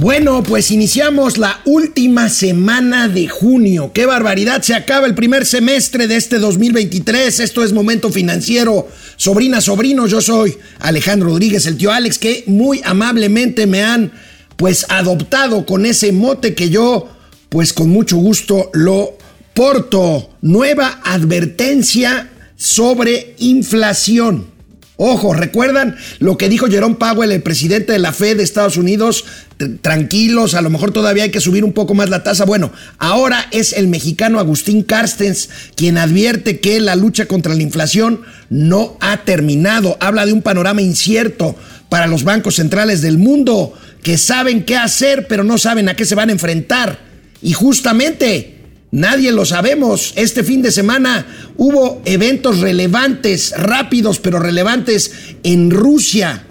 Bueno, pues iniciamos la última semana de junio. ¡Qué barbaridad! Se acaba el primer semestre de este 2023. Esto es Momento Financiero. Sobrina, sobrino, yo soy Alejandro Rodríguez, el tío Alex, que muy amablemente me han pues adoptado con ese mote que yo pues con mucho gusto lo porto. Nueva advertencia sobre inflación. Ojo, ¿recuerdan lo que dijo Jerome Powell, el presidente de la Fed de Estados Unidos? Tranquilos, a lo mejor todavía hay que subir un poco más la tasa. Bueno, ahora es el mexicano Agustín Carstens quien advierte que la lucha contra la inflación no ha terminado. Habla de un panorama incierto para los bancos centrales del mundo que saben qué hacer, pero no saben a qué se van a enfrentar. Y justamente Nadie lo sabemos. Este fin de semana hubo eventos relevantes, rápidos pero relevantes en Rusia.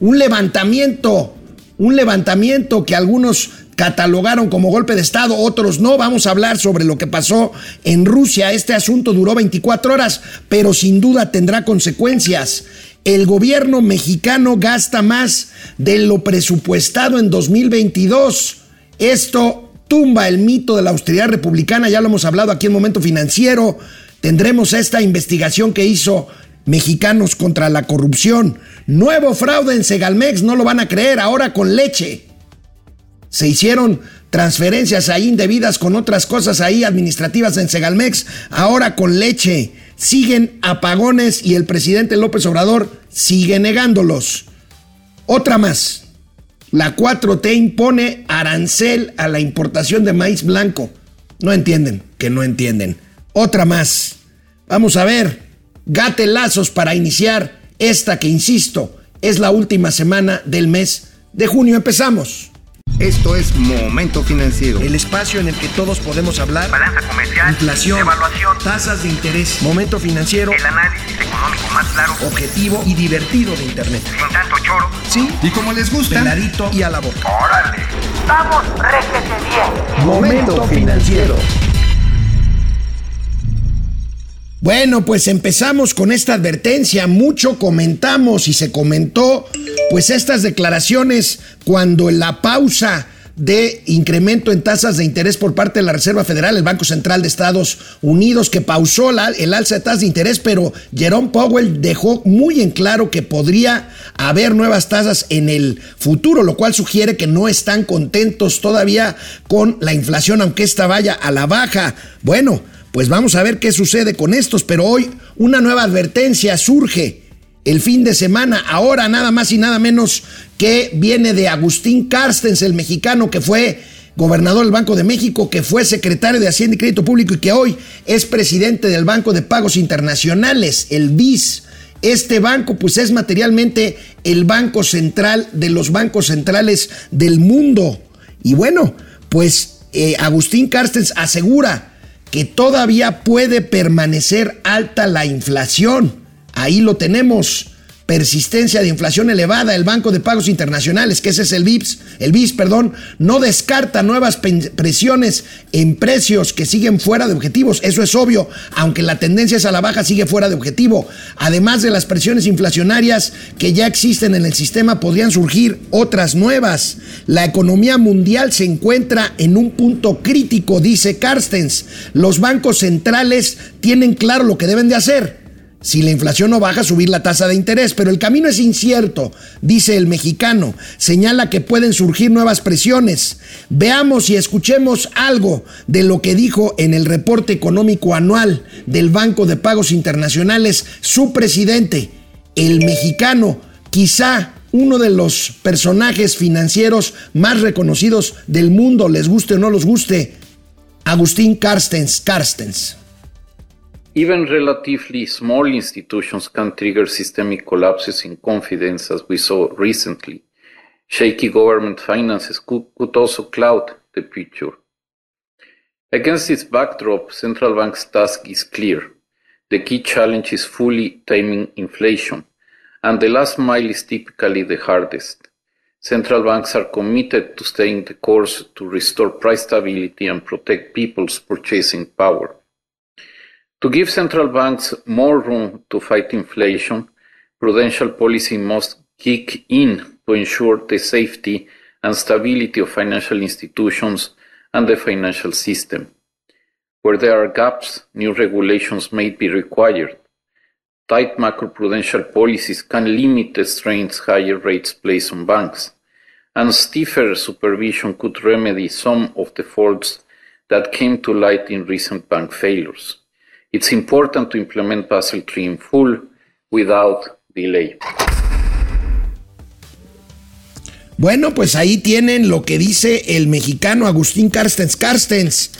Un levantamiento, un levantamiento que algunos catalogaron como golpe de Estado, otros no. Vamos a hablar sobre lo que pasó en Rusia. Este asunto duró 24 horas, pero sin duda tendrá consecuencias. El gobierno mexicano gasta más de lo presupuestado en 2022. Esto tumba el mito de la austeridad republicana, ya lo hemos hablado aquí en Momento Financiero, tendremos esta investigación que hizo Mexicanos contra la corrupción, nuevo fraude en Segalmex, no lo van a creer, ahora con leche. Se hicieron transferencias ahí indebidas con otras cosas ahí administrativas en Segalmex, ahora con leche. Siguen apagones y el presidente López Obrador sigue negándolos. Otra más. La 4T impone arancel a la importación de maíz blanco. No entienden, que no entienden. Otra más. Vamos a ver. Gatelazos para iniciar esta que, insisto, es la última semana del mes de junio. Empezamos. Esto es Momento Financiero. El espacio en el que todos podemos hablar. Balanza comercial. Inflación. Evaluación. Tasas de interés. Momento Financiero. El análisis económico más claro. Objetivo y divertido de Internet. Sin tanto choro. Sí. Y como les gusta. Peladito y a la boca. Órale. Vamos, réjete bien. Momento Financiero. Bueno, pues empezamos con esta advertencia. Mucho comentamos y se comentó, pues estas declaraciones cuando en la pausa de incremento en tasas de interés por parte de la Reserva Federal, el Banco Central de Estados Unidos, que pausó el alza de tasas de interés, pero Jerome Powell dejó muy en claro que podría haber nuevas tasas en el futuro, lo cual sugiere que no están contentos todavía con la inflación, aunque esta vaya a la baja. Bueno, pues vamos a ver qué sucede con estos, pero hoy una nueva advertencia surge el fin de semana, ahora nada más y nada menos que viene de Agustín Carstens, el mexicano que fue gobernador del Banco de México, que fue secretario de Hacienda y Crédito Público y que hoy es presidente del Banco de Pagos Internacionales, el BIS. Este banco pues es materialmente el banco central de los bancos centrales del mundo. Y bueno, pues eh, Agustín Carstens asegura que todavía puede permanecer alta la inflación. Ahí lo tenemos persistencia de inflación elevada, el Banco de Pagos Internacionales, que ese es el BIPS, el BIS, perdón, no descarta nuevas presiones en precios que siguen fuera de objetivos. Eso es obvio, aunque la tendencia es a la baja, sigue fuera de objetivo. Además de las presiones inflacionarias que ya existen en el sistema, podrían surgir otras nuevas. La economía mundial se encuentra en un punto crítico, dice Carstens. Los bancos centrales tienen claro lo que deben de hacer si la inflación no baja, subir la tasa de interés, pero el camino es incierto, dice el mexicano. Señala que pueden surgir nuevas presiones. Veamos y escuchemos algo de lo que dijo en el reporte económico anual del Banco de Pagos Internacionales su presidente, el mexicano, quizá uno de los personajes financieros más reconocidos del mundo, les guste o no les guste, Agustín Carstens. Carstens. Even relatively small institutions can trigger systemic collapses in confidence, as we saw recently. Shaky government finances could, could also cloud the picture. Against this backdrop, central bank's task is clear. The key challenge is fully taming inflation, and the last mile is typically the hardest. Central banks are committed to staying the course to restore price stability and protect people's purchasing power. To give central banks more room to fight inflation, prudential policy must kick in to ensure the safety and stability of financial institutions and the financial system. Where there are gaps, new regulations may be required. Tight macroprudential policies can limit the strains higher rates place on banks, and stiffer supervision could remedy some of the faults that came to light in recent bank failures. It's important to implement Basel III in full without delay. Bueno, pues ahí tienen lo que dice el mexicano Agustín Carstens Carstens.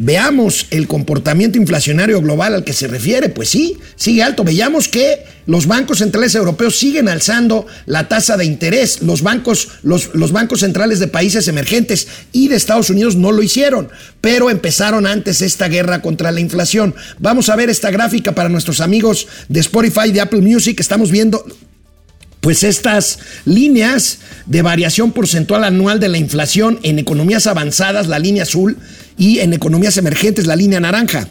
Veamos el comportamiento inflacionario global al que se refiere. Pues sí, sigue alto. Veamos que los bancos centrales europeos siguen alzando la tasa de interés. Los bancos, los, bancos centrales de países emergentes y de Estados Unidos no lo hicieron, pero empezaron antes esta guerra contra la inflación. Vamos a ver esta gráfica para nuestros amigos de Spotify, de Apple Music. Estamos viendo pues estas líneas de variación porcentual anual de la inflación en economías avanzadas, la línea azul, y en economías emergentes, la línea naranja.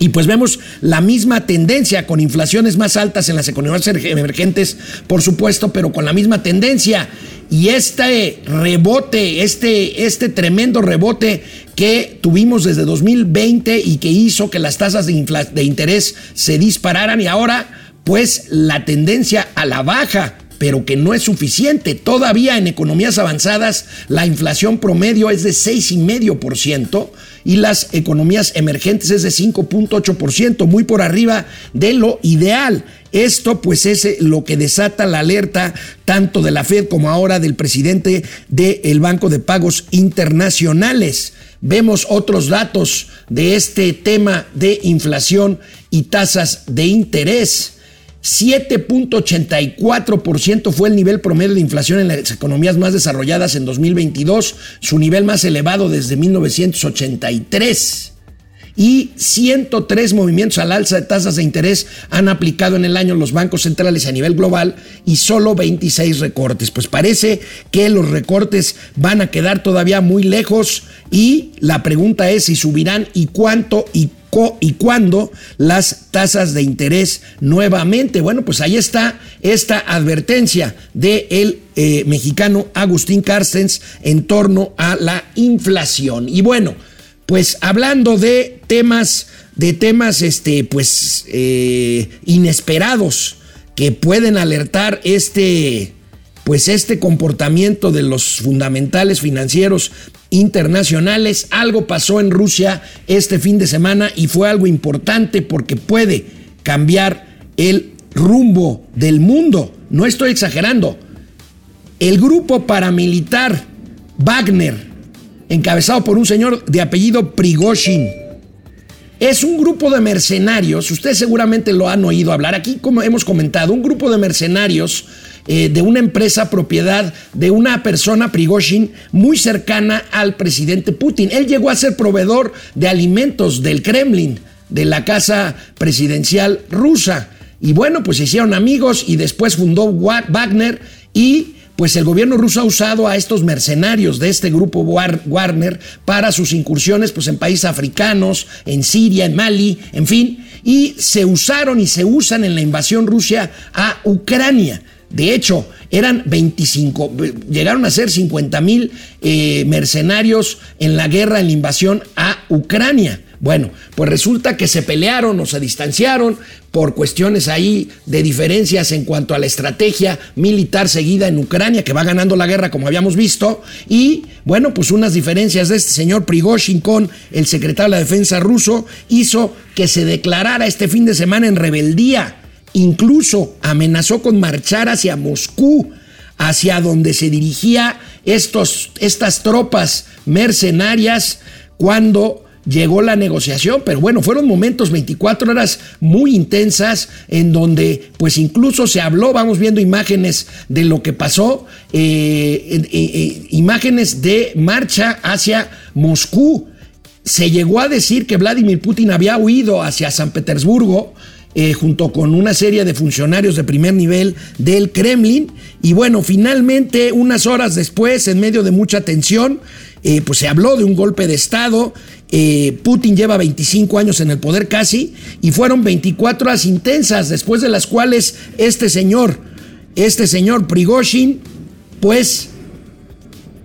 Y pues vemos la misma tendencia con inflaciones más altas en las economías emergentes, por supuesto, pero con la misma tendencia. Y este rebote, este, este tremendo rebote que tuvimos desde 2020 y que hizo que las tasas de, de interés se dispararan y ahora pues la tendencia a la baja pero que no es suficiente. Todavía en economías avanzadas la inflación promedio es de 6,5% y las economías emergentes es de 5.8%, muy por arriba de lo ideal. Esto pues es lo que desata la alerta tanto de la Fed como ahora del presidente del Banco de Pagos Internacionales. Vemos otros datos de este tema de inflación y tasas de interés. 7.84% fue el nivel promedio de inflación en las economías más desarrolladas en 2022, su nivel más elevado desde 1983. Y 103 movimientos al alza de tasas de interés han aplicado en el año los bancos centrales a nivel global y solo 26 recortes. Pues parece que los recortes van a quedar todavía muy lejos y la pregunta es si subirán y cuánto y y cuándo las tasas de interés nuevamente. Bueno, pues ahí está esta advertencia del el eh, mexicano Agustín Carstens en torno a la inflación. Y bueno, pues hablando de temas, de temas, este, pues, eh, inesperados que pueden alertar este, pues este comportamiento de los fundamentales financieros internacionales. Algo pasó en Rusia este fin de semana y fue algo importante porque puede cambiar el rumbo del mundo. No estoy exagerando. El grupo paramilitar Wagner, encabezado por un señor de apellido Prigozhin, es un grupo de mercenarios, ustedes seguramente lo han oído hablar, aquí como hemos comentado, un grupo de mercenarios eh, de una empresa propiedad de una persona, Prigozhin, muy cercana al presidente Putin. Él llegó a ser proveedor de alimentos del Kremlin, de la casa presidencial rusa. Y bueno, pues se hicieron amigos y después fundó Wagner y pues el gobierno ruso ha usado a estos mercenarios de este grupo Wagner para sus incursiones pues en países africanos, en Siria, en Mali, en fin, y se usaron y se usan en la invasión Rusia a Ucrania. De hecho, eran 25, llegaron a ser 50 mil eh, mercenarios en la guerra, en la invasión a Ucrania. Bueno, pues resulta que se pelearon o se distanciaron por cuestiones ahí de diferencias en cuanto a la estrategia militar seguida en Ucrania, que va ganando la guerra como habíamos visto, y bueno, pues unas diferencias de este señor Prigozhin con el secretario de la defensa ruso hizo que se declarara este fin de semana en rebeldía Incluso amenazó con marchar hacia Moscú, hacia donde se dirigía estos, estas tropas mercenarias cuando llegó la negociación, pero bueno, fueron momentos 24 horas muy intensas en donde pues incluso se habló, vamos viendo imágenes de lo que pasó, eh, eh, eh, imágenes de marcha hacia Moscú. Se llegó a decir que Vladimir Putin había huido hacia San Petersburgo eh, junto con una serie de funcionarios de primer nivel del Kremlin. Y bueno, finalmente, unas horas después, en medio de mucha tensión, eh, pues se habló de un golpe de Estado. Eh, Putin lleva 25 años en el poder casi y fueron 24 horas intensas, después de las cuales este señor, este señor Prigozhin, pues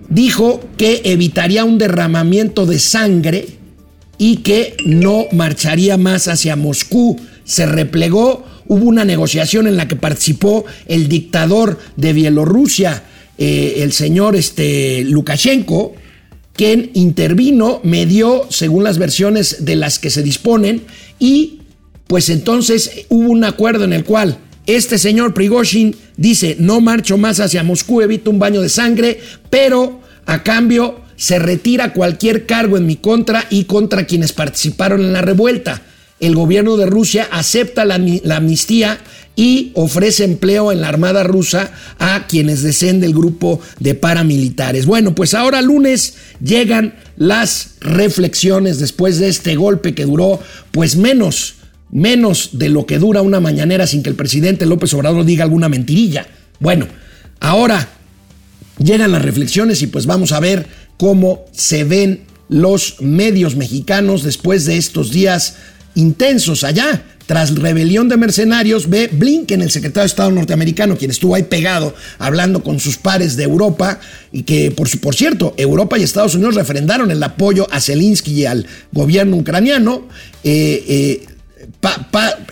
dijo que evitaría un derramamiento de sangre y que no marcharía más hacia Moscú. Se replegó, hubo una negociación en la que participó el dictador de Bielorrusia, eh, el señor este, Lukashenko, quien intervino, medió, según las versiones de las que se disponen, y pues entonces hubo un acuerdo en el cual este señor Prigozhin dice, no marcho más hacia Moscú, evito un baño de sangre, pero a cambio se retira cualquier cargo en mi contra y contra quienes participaron en la revuelta. El gobierno de Rusia acepta la, amnistía y ofrece empleo en la Armada rusa a quienes deseen del grupo de paramilitares. Bueno, pues ahora lunes llegan las reflexiones después de este golpe que duró pues menos, menos de lo que dura una mañanera sin que el presidente López Obrador diga alguna mentirilla. Bueno, ahora llegan las reflexiones y pues vamos a ver cómo se ven los medios mexicanos después de estos días intensos allá. Tras rebelión de mercenarios, ve Blinken, el secretario de Estado norteamericano, quien estuvo ahí pegado hablando con sus pares de Europa, y que, por, por cierto, Europa y Estados Unidos refrendaron el apoyo a Zelensky y al gobierno ucraniano. Eh, eh,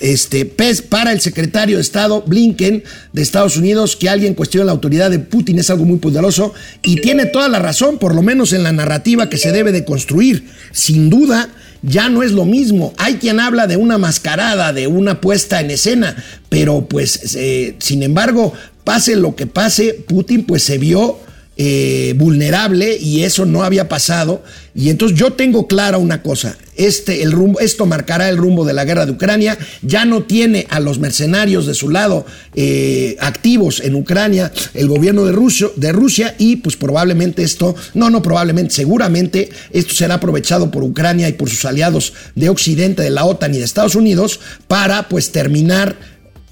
este, para el secretario de Estado Blinken de Estados Unidos que alguien cuestione la autoridad de Putin es algo muy poderoso y tiene toda la razón, por lo menos en la narrativa que se debe de construir. Sin duda, ya no es lo mismo. Hay quien habla de una mascarada, de una puesta en escena, pero pues, eh, sin embargo, pase lo que pase, Putin pues se vio eh, vulnerable y eso no había pasado. Y entonces yo tengo clara una cosa, este, el rumbo, esto marcará el rumbo de la guerra de Ucrania, ya no tiene a los mercenarios de su lado eh, activos en Ucrania el gobierno de, de Rusia y pues probablemente esto, no, no probablemente, seguramente esto será aprovechado por Ucrania y por sus aliados de Occidente, de la OTAN y de Estados Unidos para pues terminar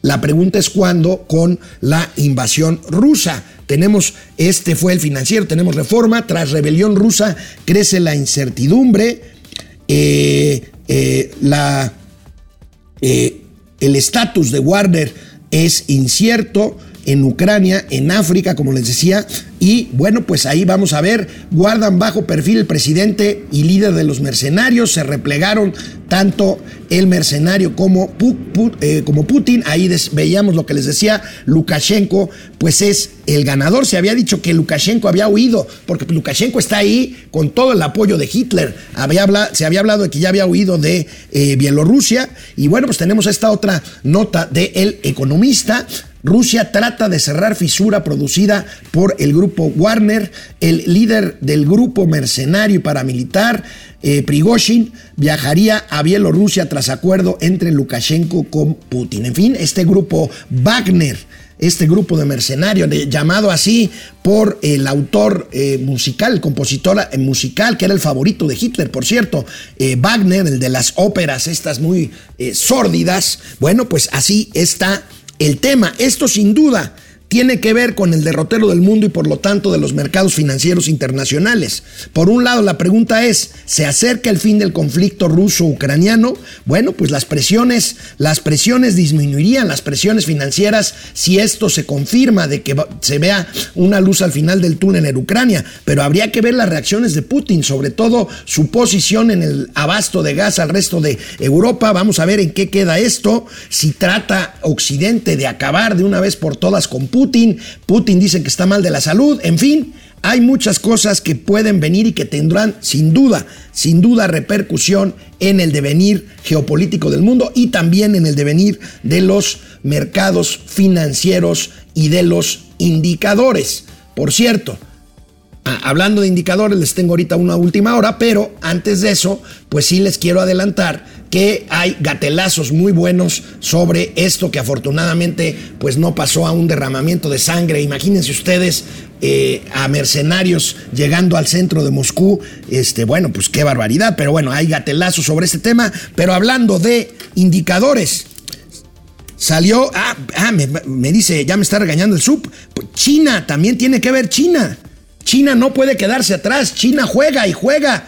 la pregunta es cuándo con la invasión rusa. Tenemos, este fue el financiero, tenemos reforma, tras rebelión rusa crece la incertidumbre, eh, eh, la, eh, el estatus de Warner es incierto en Ucrania, en África, como les decía, y bueno, pues ahí vamos a ver, guardan bajo perfil el presidente y líder de los mercenarios, se replegaron tanto el mercenario como, eh, Putin, ahí veíamos lo que les decía, Lukashenko, pues es el ganador, se había dicho que Lukashenko había huido, porque Lukashenko está ahí con todo el apoyo de Hitler, había se había hablado de que ya había huido de eh, Bielorrusia, y bueno, pues tenemos esta otra nota de El Economista, Rusia trata de cerrar fisura producida por el grupo Warner, el líder del grupo mercenario y paramilitar, eh, Prigozhin, viajaría a Bielorrusia tras acuerdo entre Lukashenko con Putin. En fin, este grupo Wagner, este grupo de mercenarios, llamado así por el autor eh, musical, el compositor eh, musical, que era el favorito de Hitler, por cierto, Wagner, el de las óperas estas muy sórdidas, bueno, pues así está el tema. Esto sin duda tiene que ver con el derrotero del mundo y por lo tanto de los mercados financieros internacionales. Por un lado, la pregunta es, ¿se acerca el fin del conflicto ruso-ucraniano? Bueno, pues las presiones, las presiones disminuirían, las presiones financieras, si esto se confirma de que se vea una luz al final del túnel en Ucrania, pero habría que ver las reacciones de Putin, sobre todo su posición en el abasto de gas al resto de Europa. Vamos a ver en qué queda esto, si trata Occidente de acabar de una vez por todas con Putin, Putin dice que está mal de la salud, en fin, hay muchas cosas que pueden venir y que tendrán sin duda, sin duda repercusión en el devenir geopolítico del mundo y también en el devenir de los mercados financieros y de los indicadores. Por cierto, hablando de indicadores, les tengo ahorita una última hora, pero antes de eso, pues sí les quiero adelantar que hay gatelazos muy buenos sobre esto que afortunadamente pues no pasó a un derramamiento de sangre. Imagínense ustedes eh, a mercenarios llegando al centro de Moscú, este, bueno, pues qué barbaridad, pero bueno, hay gatelazos sobre este tema, pero hablando de indicadores, salió, ah, ah me, me, dice, ya me está regañando el sub, China, también tiene que ver China. China no puede quedarse atrás, China juega y juega.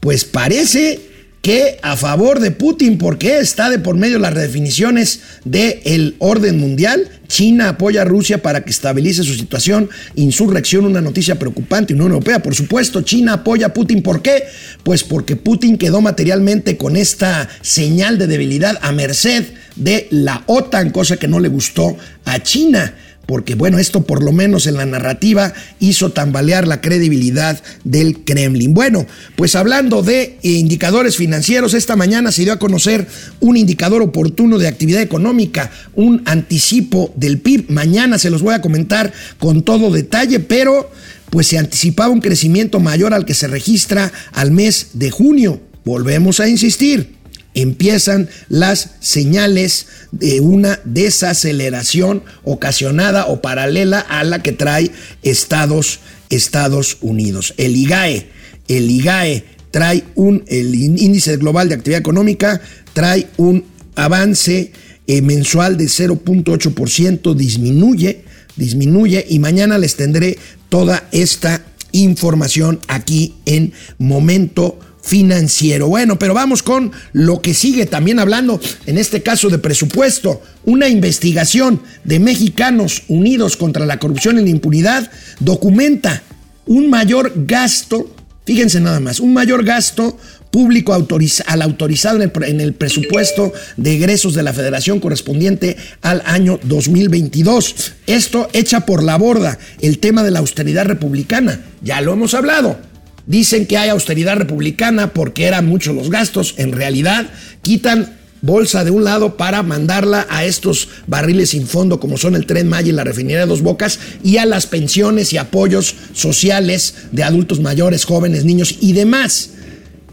Pues parece que a favor de Putin porque está de por medio las redefiniciones del orden mundial. China apoya a Rusia para que estabilice su situación. Insurrección, una noticia preocupante. Unión Europea, por supuesto, China apoya a Putin. ¿Por qué? Pues porque Putin quedó materialmente con esta señal de debilidad a merced de la OTAN, cosa que no le gustó a China porque bueno, esto por lo menos en la narrativa hizo tambalear la credibilidad del Kremlin. Bueno, pues hablando de indicadores financieros, esta mañana se dio a conocer un indicador oportuno de actividad económica, un anticipo del PIB. Mañana se los voy a comentar con todo detalle, pero pues se anticipaba un crecimiento mayor al que se registra al mes de junio. Volvemos a insistir empiezan las señales de una desaceleración ocasionada o paralela a la que trae Estados, Unidos. El IGAE, el IGAE trae un, el índice global de actividad económica trae un avance eh, mensual de 0.8%, disminuye, disminuye y mañana les tendré toda esta información aquí en Momento financiero. Bueno, pero vamos con lo que sigue también hablando, en este caso de presupuesto. Una investigación de mexicanos unidos contra la corrupción y la impunidad documenta un mayor gasto, fíjense nada más, un mayor gasto público al autorizado en el, en el, presupuesto de egresos de la federación correspondiente al año 2022. Esto echa por la borda el tema de la austeridad republicana. Ya lo hemos hablado. Dicen que hay austeridad republicana porque eran muchos los gastos. En realidad, quitan bolsa de un lado para mandarla a estos barriles sin fondo como son el Tren Maya y la refinería de Dos Bocas y a las pensiones y apoyos sociales de adultos mayores, jóvenes, niños y demás.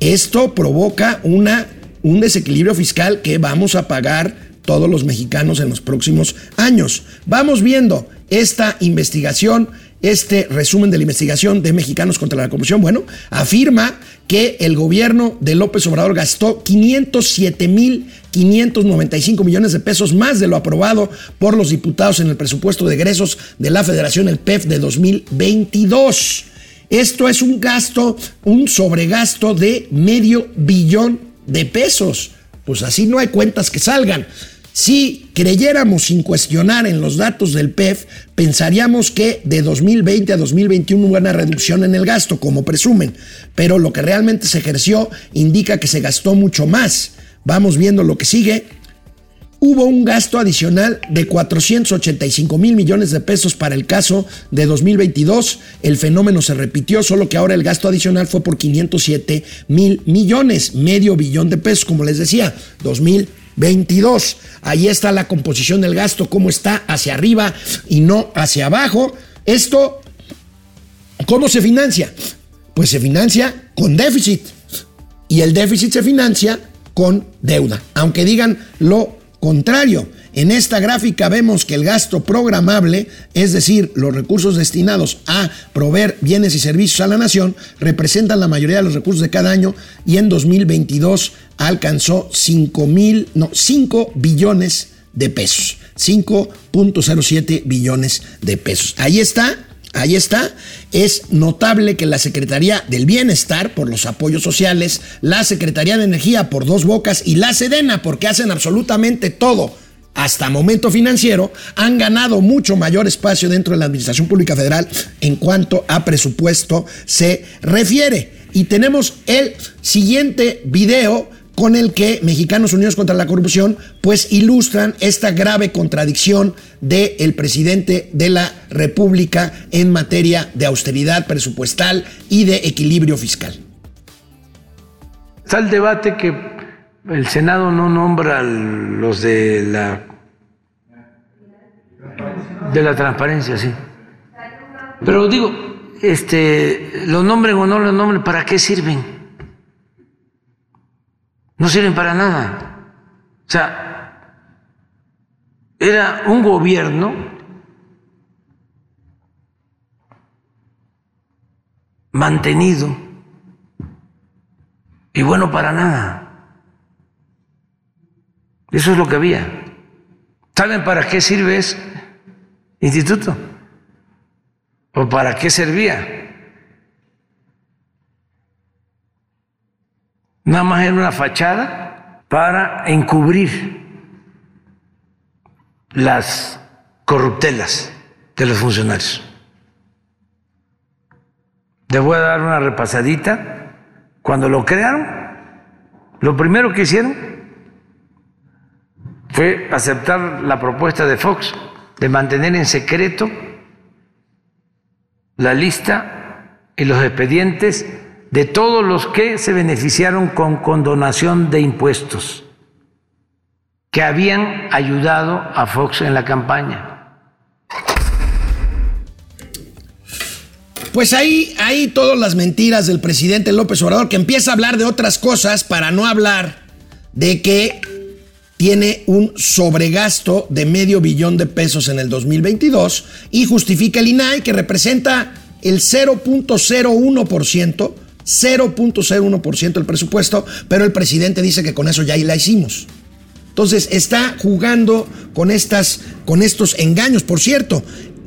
Esto provoca una, un desequilibrio fiscal que vamos a pagar todos los mexicanos en los próximos años. Vamos viendo esta investigación este resumen de la investigación de Mexicanos contra la Corrupción, bueno, afirma que el gobierno de López Obrador gastó 507 mil 595 millones de pesos más de lo aprobado por los diputados en el presupuesto de egresos de la Federación, el PEF de 2022. Esto es un gasto, un sobregasto de medio billón de pesos. Pues así no hay cuentas que salgan. Si creyéramos sin cuestionar en los datos del PEF, pensaríamos que de 2020 a 2021 hubo una reducción en el gasto, como presumen, pero lo que realmente se ejerció indica que se gastó mucho más. Vamos viendo lo que sigue. Hubo un gasto adicional de 485 mil millones de pesos para el caso de 2022. El fenómeno se repitió, solo que ahora el gasto adicional fue por 507 mil millones, medio billón de pesos, como les decía, 2022. 22. Ahí está la composición del gasto, cómo está hacia arriba y no hacia abajo. Esto, ¿cómo se financia? Pues se financia con déficit. Y el déficit se financia con deuda. Aunque digan lo contrario. En esta gráfica vemos que el gasto programable, es decir, los recursos destinados a proveer bienes y servicios a la nación, representan la mayoría de los recursos de cada año y en 2022 alcanzó 5 mil, no, 5 billones de pesos. 5.07 billones de pesos. Ahí está, Ahí está. Es notable que la Secretaría del Bienestar, por los apoyos sociales, la Secretaría de Energía, por dos bocas, y la Sedena, porque hacen absolutamente todo hasta momento financiero, han ganado mucho mayor espacio dentro de la Administración Pública Federal en cuanto a presupuesto se refiere. Y tenemos el siguiente video con el que Mexicanos Unidos contra la Corrupción pues ilustran esta grave contradicción del presidente de la República en materia de austeridad presupuestal y de equilibrio fiscal. Está el debate que el Senado no nombra los de la de la transparencia, sí. Pero digo, este, lo nombren o no lo nombren, ¿para qué sirven? No sirven para nada. O sea, era un gobierno mantenido y bueno para nada. Eso es lo que había. ¿Saben para qué sirve ese instituto? ¿O para qué servía? Nada más era una fachada para encubrir las corruptelas de los funcionarios. Les voy a dar una repasadita. Cuando lo crearon, lo primero que hicieron fue aceptar la propuesta de Fox de mantener en secreto la lista y los expedientes de todos los que se beneficiaron con condonación de impuestos, que habían ayudado a Fox en la campaña. Pues ahí, ahí todas las mentiras del presidente López Obrador, que empieza a hablar de otras cosas para no hablar de que tiene un sobregasto de medio billón de pesos en el 2022 y justifica el INAI que representa el 0.01%, 0.01% del presupuesto, pero el presidente dice que con eso ya la hicimos. Entonces está jugando con, estas, con estos engaños. Por cierto,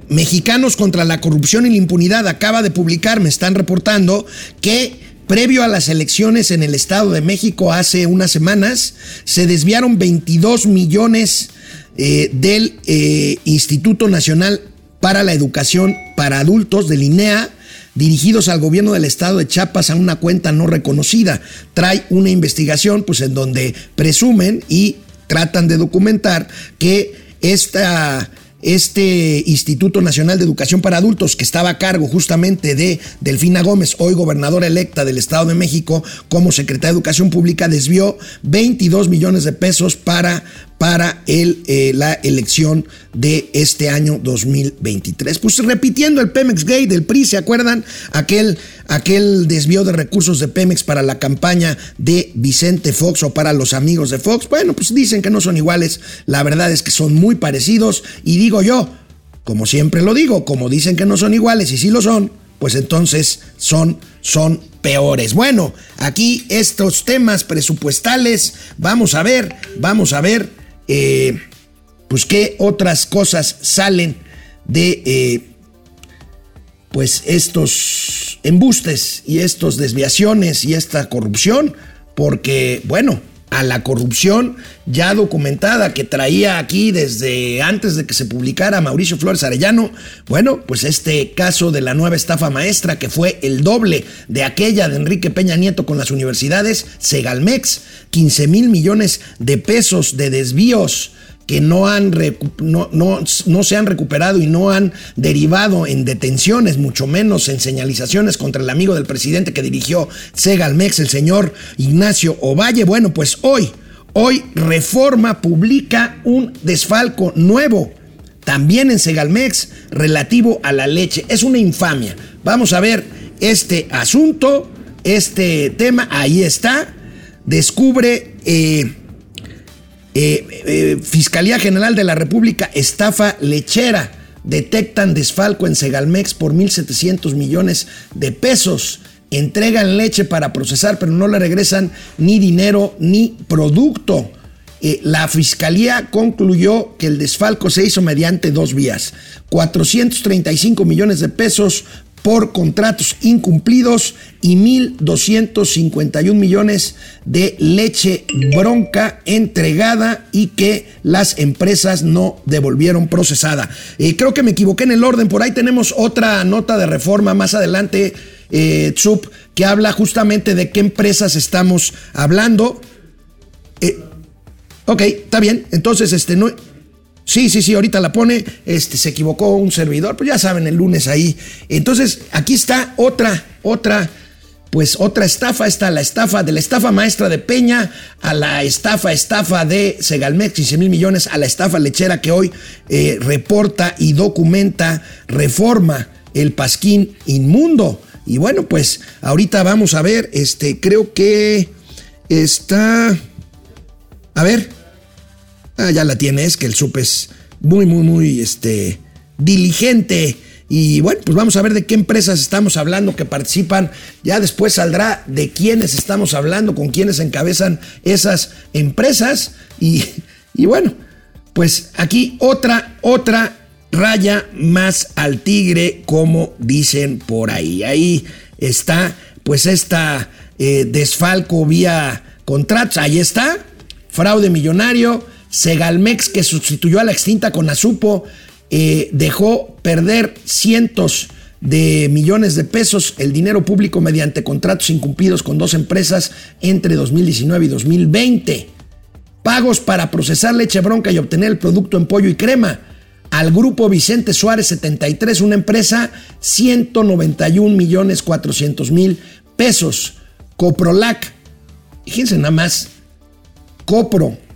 Mexicanos contra la corrupción y la impunidad acaba de publicar, me están reportando, que previo a las elecciones en el Estado de México hace unas semanas, se desviaron 22 millones eh, del eh, Instituto Nacional para la Educación para Adultos, del INEA, dirigidos al gobierno del estado de Chiapas a una cuenta no reconocida. Trae una investigación pues en donde presumen y tratan de documentar que esta este Instituto Nacional de Educación para Adultos, que estaba a cargo justamente de Delfina Gómez, hoy gobernadora electa del Estado de México, como secretaria de Educación Pública, desvió 22 millones de pesos para para el, eh, la elección de este año 2023. Pues repitiendo el Pemex Gate del PRI, ¿se acuerdan? Aquel, aquel desvío de recursos de Pemex para la campaña de Vicente Fox o para los amigos de Fox. Bueno, pues dicen que no son iguales, la verdad es que son muy parecidos y digo yo, como siempre lo digo, como dicen que no son iguales y sí lo son, pues entonces son, son peores. Bueno, aquí estos temas presupuestales, vamos a ver, vamos a ver eh, pues qué otras cosas salen de eh, pues estos embustes y estas desviaciones y esta corrupción, porque bueno, a la corrupción ya documentada que traía aquí desde antes de que se publicara Mauricio Flores Arellano, bueno, pues este caso de la nueva estafa maestra que fue el doble de aquella de Enrique Peña Nieto con las universidades, Segalmex, 15 mil millones de pesos de desvíos que no, han no, no, se han recuperado y no han derivado en detenciones, mucho menos en señalizaciones contra el amigo del presidente que dirigió Segalmex, el señor Ignacio Ovalle. Bueno, pues hoy, hoy Reforma publica un desfalco nuevo, también en Segalmex, relativo a la leche. Es una infamia. Vamos a ver este asunto, este tema, ahí está. Descubre... Eh, eh, eh, Fiscalía General de la República, estafa lechera. Detectan desfalco en Segalmex por 1.700 millones de pesos. Entregan leche para procesar, pero no le regresan ni dinero ni producto. Eh, la fiscalía concluyó que el desfalco se hizo mediante dos vías. 435 millones de pesos por contratos incumplidos y 1.251 millones de leche bronca entregada y que las empresas no devolvieron procesada. Eh, creo que me equivoqué en el orden, por ahí tenemos otra nota de reforma más adelante, eh, que habla justamente de qué empresas estamos hablando. Eh, ok, está bien, entonces este no... Sí, sí, sí, ahorita la pone, este, se equivocó un servidor, pues ya saben, el lunes ahí. Entonces, aquí está otra, otra, pues otra estafa, está la estafa de la estafa maestra de Peña, a la estafa, estafa de Segalmex, 15 mil millones, a la estafa lechera que hoy eh, reporta y documenta, reforma el pasquín inmundo. Y bueno, pues ahorita vamos a ver, este, creo que está, a ver, Ah, ya la tienes, que el SUP es muy, muy, muy este, diligente. Y bueno, pues vamos a ver de qué empresas estamos hablando que participan. Ya después saldrá de quiénes estamos hablando, con quiénes encabezan esas empresas. Y, y bueno, pues aquí otra, otra raya más al tigre, como dicen por ahí. Ahí está, pues esta eh, desfalco vía contratos. Ahí está, fraude millonario. Segalmex, que sustituyó a la extinta Conasupo, eh, dejó perder cientos de millones de pesos el dinero público mediante contratos incumplidos con dos empresas entre 2019 y 2020. Pagos para procesar leche bronca y obtener el producto en pollo y crema. Al grupo Vicente Suárez 73, una empresa, 191 millones 400 mil pesos. Coprolac, fíjense nada más, Copro.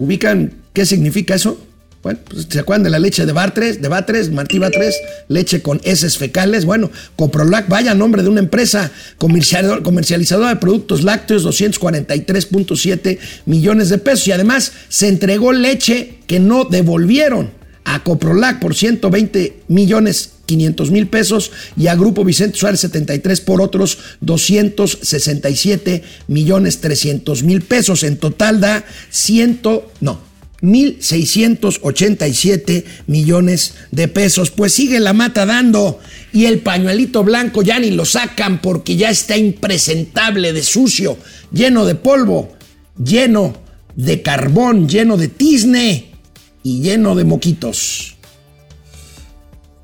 ¿Ubican qué significa eso? Bueno, pues, ¿se acuerdan de la leche de Batres, de Batres, Martí Batres, leche con heces fecales? Bueno, Coprolac, vaya nombre de una empresa comercializadora de productos lácteos, 243.7 millones de pesos. Y además se entregó leche que no devolvieron a Coprolac por 120 millones 500 mil pesos y a Grupo Vicente Suárez 73 por otros 267 millones 300 mil pesos. En total da 100, no, 1.687 millones de pesos. Pues sigue la mata dando y el pañuelito blanco ya ni lo sacan porque ya está impresentable de sucio, lleno de polvo, lleno de carbón, lleno de tizne y lleno de moquitos.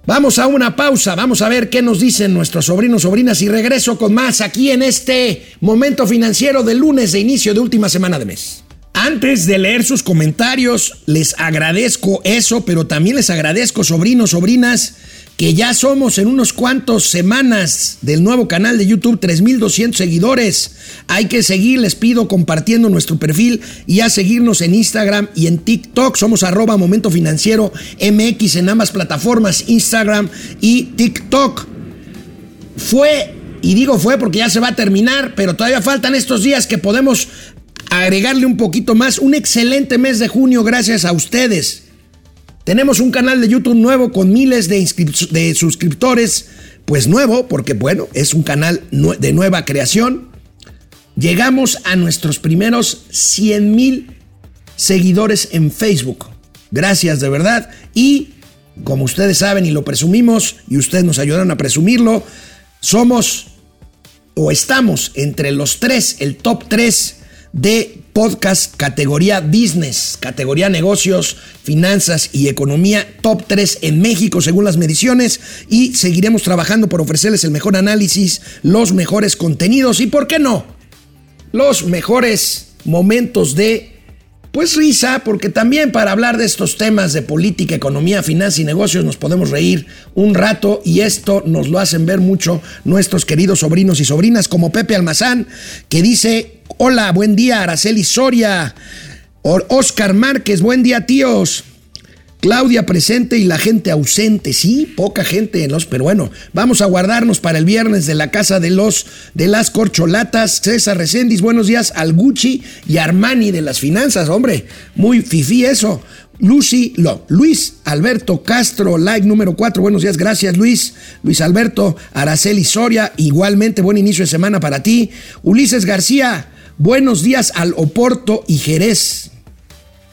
Vamos a una pausa, vamos a ver qué nos dicen nuestros sobrinos, sobrinas y regreso con más aquí en este momento financiero de lunes de inicio de última semana de mes. Antes de leer sus comentarios, les agradezco eso, pero también les agradezco, sobrinos, sobrinas, que ya somos en unos cuantos semanas del nuevo canal de YouTube, 3200 seguidores. Hay que seguir, les pido, compartiendo nuestro perfil y a seguirnos en Instagram y en TikTok. Somos arroba Momento Financiero MX en ambas plataformas, Instagram y TikTok. Fue, y digo fue porque ya se va a terminar, pero todavía faltan estos días que podemos agregarle un poquito más. Un excelente mes de junio gracias a ustedes. Tenemos un canal de YouTube nuevo con miles de, suscriptores. Pues nuevo, porque bueno, es un canal de nueva creación. Llegamos a nuestros primeros 100 mil seguidores en Facebook. Gracias de verdad. Y como ustedes saben y lo presumimos, y ustedes nos ayudaron a presumirlo, somos o estamos entre los tres, el top 3 de podcast categoría business, categoría negocios, finanzas y economía, top 3 en México según las mediciones y seguiremos trabajando por ofrecerles el mejor análisis, los mejores contenidos y, ¿por qué no? Los mejores momentos de pues risa, porque también para hablar de estos temas de política, economía, finanzas y negocios nos podemos reír un rato y esto nos lo hacen ver mucho nuestros queridos sobrinos y sobrinas como Pepe Almazán, que dice, hola, buen día, Araceli Soria, Oscar Márquez, buen día tíos. Claudia presente y la gente ausente. Sí, poca gente en los, pero bueno, vamos a guardarnos para el viernes de la casa de los de las corcholatas. César Recendis, buenos días al Gucci y Armani de las finanzas, hombre, muy fifí eso. Lucy, lo, Luis Alberto Castro, like número 4. Buenos días, gracias Luis. Luis Alberto, Araceli Soria, igualmente buen inicio de semana para ti. Ulises García, buenos días al Oporto y Jerez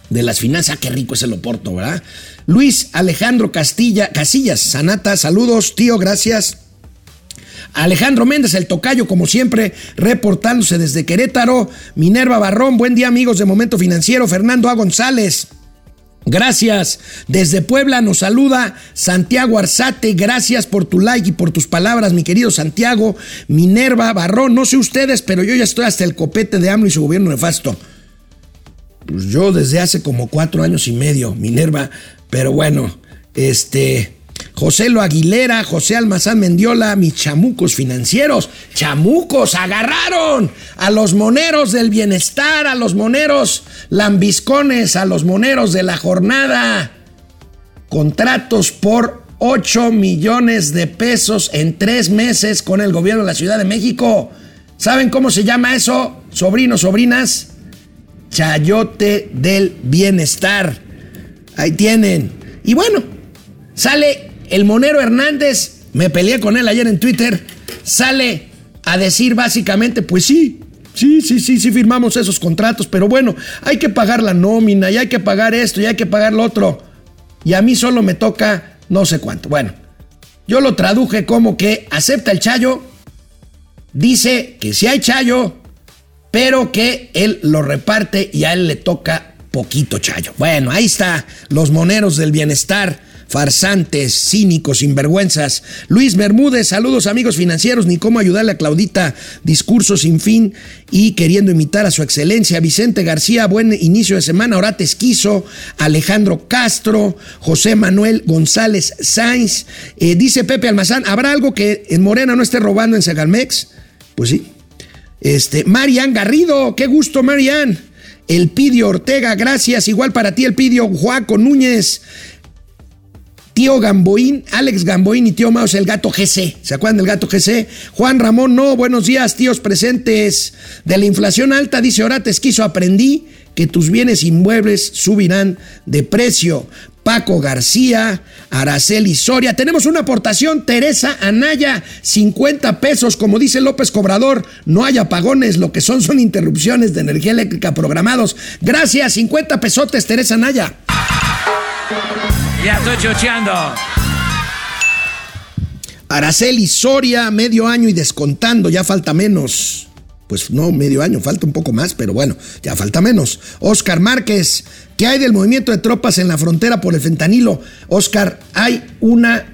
de las finanzas. Qué rico es el Oporto, ¿verdad? Luis Alejandro Castilla, Casillas, Sanata, saludos, tío, gracias. Alejandro Méndez, el tocayo, como siempre, reportándose desde Querétaro. Minerva Barrón, buen día, amigos de Momento Financiero. Fernando A. González. Gracias. Desde Puebla nos saluda Santiago Arzate. Gracias por tu like y por tus palabras, mi querido Santiago. Minerva Barrón, no sé ustedes, pero yo ya estoy hasta el copete de AMLO y su gobierno nefasto. Pues yo desde hace como cuatro años y medio, Minerva, pero bueno, este, José Lo Aguilera, José Almazán Mendiola, mis chamucos financieros, chamucos, agarraron a los moneros del bienestar, a los moneros lambiscones, a los moneros de la jornada. Contratos por 8 millones de pesos en tres meses con el gobierno de la Ciudad de México. ¿Saben cómo se llama eso, sobrinos, sobrinas? chayote del bienestar. Ahí tienen. Y bueno, sale el Monero Hernández, me peleé con él ayer en Twitter, sale a decir básicamente, pues sí, sí, sí, sí, sí firmamos esos contratos, pero bueno, hay que pagar la nómina y hay que pagar esto y hay que pagar lo otro. Y a mí solo me toca no sé cuánto. Bueno, yo lo traduje como que acepta el chayo, dice que si hay chayo, pero que él lo reparte y a él le toca poquito chayo. Bueno, ahí está, los moneros del bienestar farsantes, cínicos, sinvergüenzas. Luis Bermúdez, saludos amigos financieros, ni cómo ayudarle a Claudita, discurso sin fin y queriendo imitar a su excelencia. Vicente García, buen inicio de semana. Orate Esquizo, Alejandro Castro, José Manuel González Sainz. Eh, dice Pepe Almazán, ¿habrá algo que en Morena no esté robando en Segalmex? Pues sí. Este, Marian Garrido, qué gusto, Marian. El Pidio Ortega, gracias. Igual para ti, el Pidio Juaco Núñez. Tío Gamboín, Alex Gamboín y tío Maus, el gato GC. ¿Se acuerdan del gato GC? Juan Ramón, no, buenos días, tíos presentes. De la inflación alta, dice Orate Esquizo, aprendí que tus bienes inmuebles subirán de precio. Paco García, Araceli Soria. Tenemos una aportación, Teresa Anaya, 50 pesos, como dice López Cobrador, no hay apagones, lo que son son interrupciones de energía eléctrica programados. Gracias, 50 pesotes, Teresa Anaya. Ya estoy chocheando. Araceli Soria, medio año y descontando, ya falta menos. Pues no, medio año, falta un poco más, pero bueno, ya falta menos. Oscar Márquez, ¿qué hay del movimiento de tropas en la frontera por el fentanilo? Oscar, hay una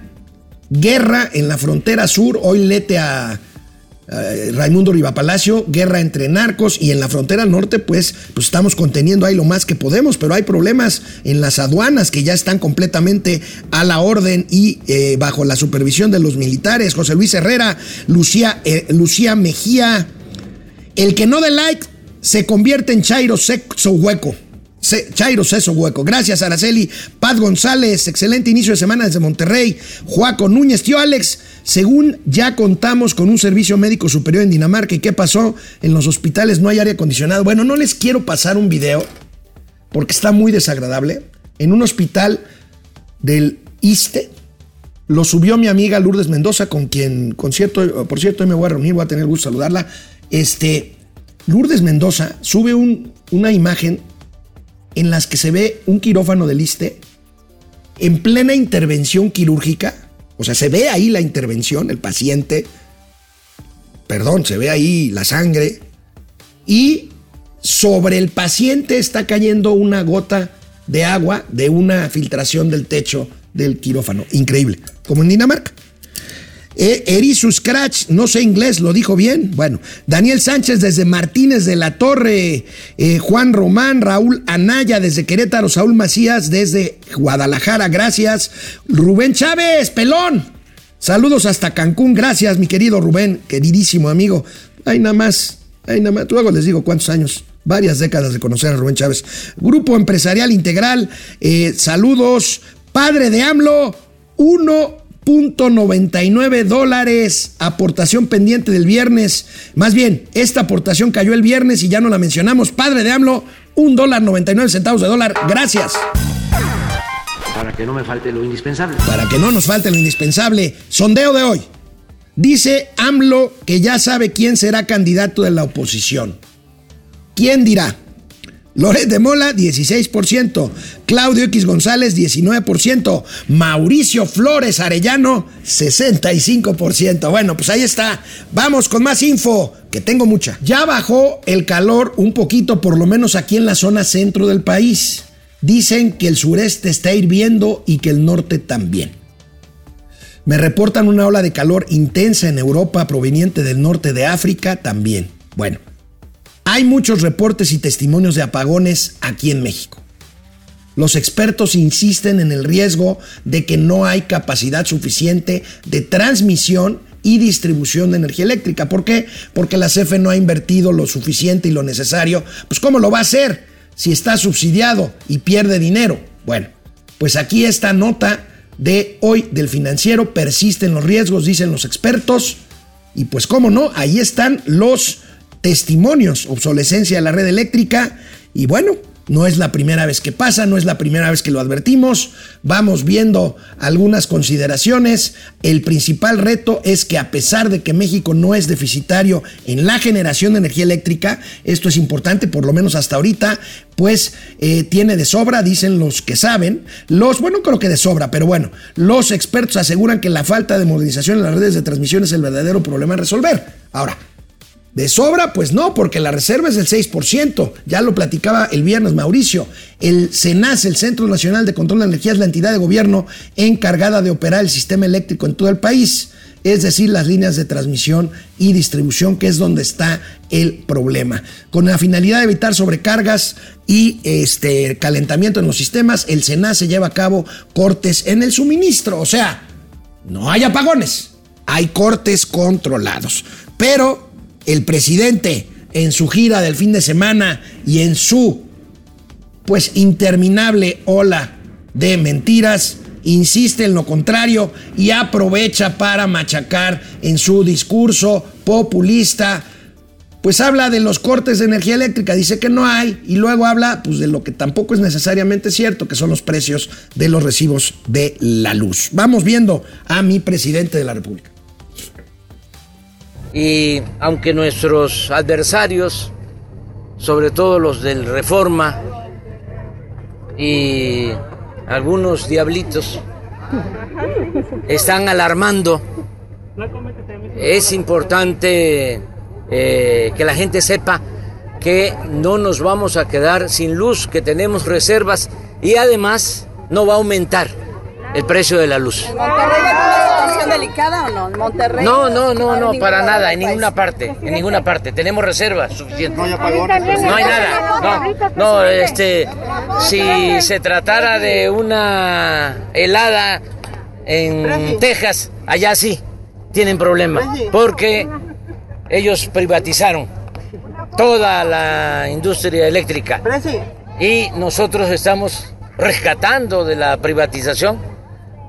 guerra en la frontera sur, hoy lete a eh, Raimundo Rivapalacio, guerra entre narcos y en la frontera norte pues, pues estamos conteniendo ahí lo más que podemos, pero hay problemas en las aduanas que ya están completamente a la orden y eh, bajo la supervisión de los militares. José Luis Herrera, Lucía, eh, Lucía Mejía, el que no dé like se convierte en Chairo Sexo Hueco. Chairo Ceso Hueco. Gracias, Araceli. Paz González, excelente inicio de semana desde Monterrey. Juaco Núñez, tío Alex, según ya contamos con un servicio médico superior en Dinamarca, ¿y qué pasó? En los hospitales no hay aire acondicionado. Bueno, no les quiero pasar un video porque está muy desagradable. En un hospital del ISTE, lo subió mi amiga Lourdes Mendoza, con quien, con cierto, por cierto, me voy a reunir, voy a tener el gusto de saludarla. Este, Lourdes Mendoza sube un, una imagen en las que se ve un quirófano del ISTE en plena intervención quirúrgica. O sea, se ve ahí la intervención, el paciente. Perdón, se ve ahí la sangre. Y sobre el paciente está cayendo una gota de agua de una filtración del techo del quirófano. Increíble. Como en Dinamarca. Eh, Erisu Scratch, no sé inglés, lo dijo bien. Bueno, Daniel Sánchez desde Martínez de la Torre, eh, Juan Román, Raúl Anaya desde Querétaro, Saúl Macías desde Guadalajara, gracias. Rubén Chávez, pelón. Saludos hasta Cancún, gracias mi querido Rubén, queridísimo amigo. Ay, nada más, ay, nada más, luego les digo cuántos años varias décadas de conocer a Rubén Chávez. Grupo Empresarial Integral, eh, saludos. Padre de AMLO, uno 99 dólares aportación pendiente del viernes. Más bien, esta aportación cayó el viernes y ya no la mencionamos. Padre de AMLO, un dólar 99 centavos de dólar. Gracias. Para que no me falte lo indispensable. Para que no nos falte lo indispensable. Sondeo de hoy. Dice AMLO que ya sabe quién será candidato de la oposición. ¿Quién dirá? Loret de Mola, 16%. Claudio X González, 19%. Mauricio Flores Arellano, 65%. Bueno, pues ahí está. Vamos con más info, que tengo mucha. Ya bajó el calor un poquito, por lo menos aquí en la zona centro del país. Dicen que el sureste está hirviendo y que el norte también. Me reportan una ola de calor intensa en Europa proveniente del norte de África también. Bueno, hay muchos reportes y testimonios de apagones aquí en México. Los expertos insisten en el riesgo de que no hay capacidad suficiente de transmisión y distribución de energía eléctrica. ¿Por qué? Porque la CFE no ha invertido lo suficiente y lo necesario. Pues ¿cómo lo va a hacer si está subsidiado y pierde dinero? Bueno, pues aquí esta nota de hoy del financiero persisten los riesgos, dicen los expertos. Y pues cómo no, ahí están los testimonios, obsolescencia de la red eléctrica y bueno, no es la primera vez que pasa, no es la primera vez que lo advertimos. Vamos viendo algunas consideraciones. El principal reto es que a pesar de que México no es deficitario en la generación de energía eléctrica, esto es importante, por lo menos hasta ahorita, pues eh, tiene de sobra, dicen los que saben. Los, bueno, creo que de sobra, pero bueno, los expertos aseguran que la falta de modernización en las redes de transmisión es el verdadero problema a resolver. Ahora, ¿De sobra? Pues no, porque la reserva es del 6%. Ya lo platicaba el viernes Mauricio. El CENAS, el Centro Nacional de Control de Energía, es la entidad de gobierno encargada de operar el sistema eléctrico en todo el país. Es decir, las líneas de transmisión y distribución, que es donde está el problema. Con la finalidad de evitar sobrecargas y este calentamiento en los sistemas, el CENAS se lleva a cabo cortes en el suministro. O sea, no hay apagones, hay cortes controlados. Pero el presidente en su gira del fin de semana y en su pues interminable ola de mentiras, insiste en lo contrario y aprovecha para machacar en su discurso populista, pues habla de los cortes de energía eléctrica, dice que no hay, y luego habla pues de lo que tampoco es necesariamente cierto, que son los precios de los recibos de la luz. Vamos viendo a mi presidente de la República. Y aunque nuestros adversarios, sobre todo los del Reforma y algunos diablitos, están alarmando, es importante eh, que la gente sepa que no nos vamos a quedar sin luz, que tenemos reservas y además no va a aumentar el precio de la luz. Delicada o no? ¿En Monterrey? No, no, no, no, para nada, en ninguna parte, en ninguna parte. Tenemos reservas suficientes. No. No hay nada. No, no, este, si se tratara de una helada en Texas, allá sí tienen problemas, porque ellos privatizaron toda la industria eléctrica y nosotros estamos rescatando de la privatización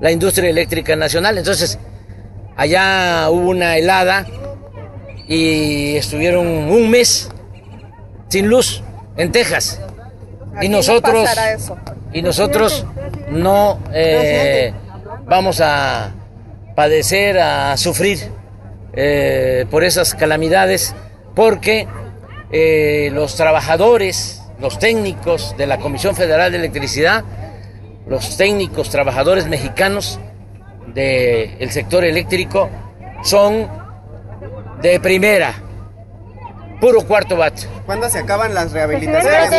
la industria eléctrica nacional. Entonces, allá hubo una helada y estuvieron un mes sin luz en Texas. Y nosotros, y nosotros no eh, vamos a padecer, a sufrir eh, por esas calamidades, porque eh, los trabajadores, los técnicos de la Comisión Federal de Electricidad, los técnicos, trabajadores mexicanos del sector eléctrico son de primera, puro cuarto bate. ¿Cuándo se acaban las rehabilitaciones?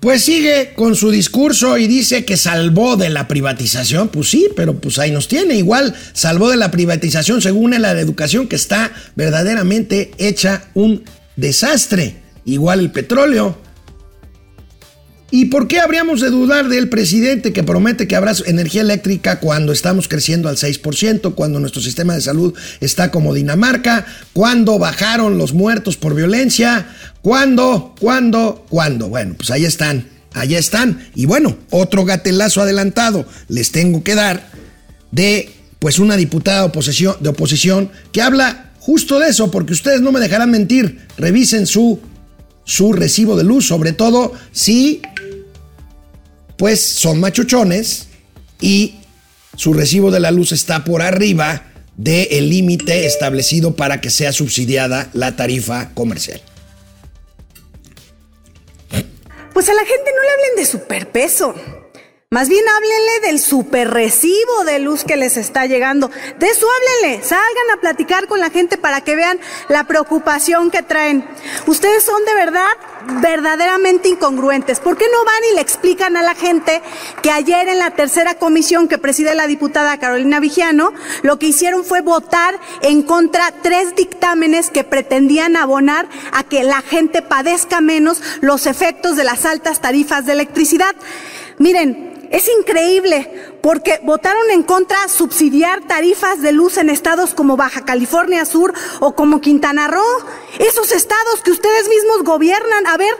Pues sigue con su discurso y dice que salvó de la privatización. Pues sí, pero pues ahí nos tiene. Igual salvó de la privatización según la educación que está verdaderamente hecha un desastre. Igual el petróleo. ¿Y por qué habríamos de dudar del presidente que promete que habrá energía eléctrica cuando estamos creciendo al 6%, cuando nuestro sistema de salud está como Dinamarca, cuando bajaron los muertos por violencia, cuando, cuando, cuando? Bueno, pues ahí están, ahí están. Y bueno, otro gatelazo adelantado les tengo que dar de pues una diputada de oposición, de oposición que habla justo de eso, porque ustedes no me dejarán mentir. Revisen su, su recibo de luz, sobre todo si pues son machuchones y su recibo de la luz está por arriba del límite establecido para que sea subsidiada la tarifa comercial. Pues a la gente no le hablen de superpeso. Más bien háblenle del super recibo de luz que les está llegando. De eso háblenle. Salgan a platicar con la gente para que vean la preocupación que traen. Ustedes son de verdad verdaderamente incongruentes. ¿Por qué no van y le explican a la gente que ayer en la tercera comisión que preside la diputada Carolina Vigiano, lo que hicieron fue votar en contra tres dictámenes que pretendían abonar a que la gente padezca menos los efectos de las altas tarifas de electricidad? Miren, es increíble porque votaron en contra subsidiar tarifas de luz en estados como Baja California Sur o como Quintana Roo. Esos estados que ustedes mismos gobiernan. A ver,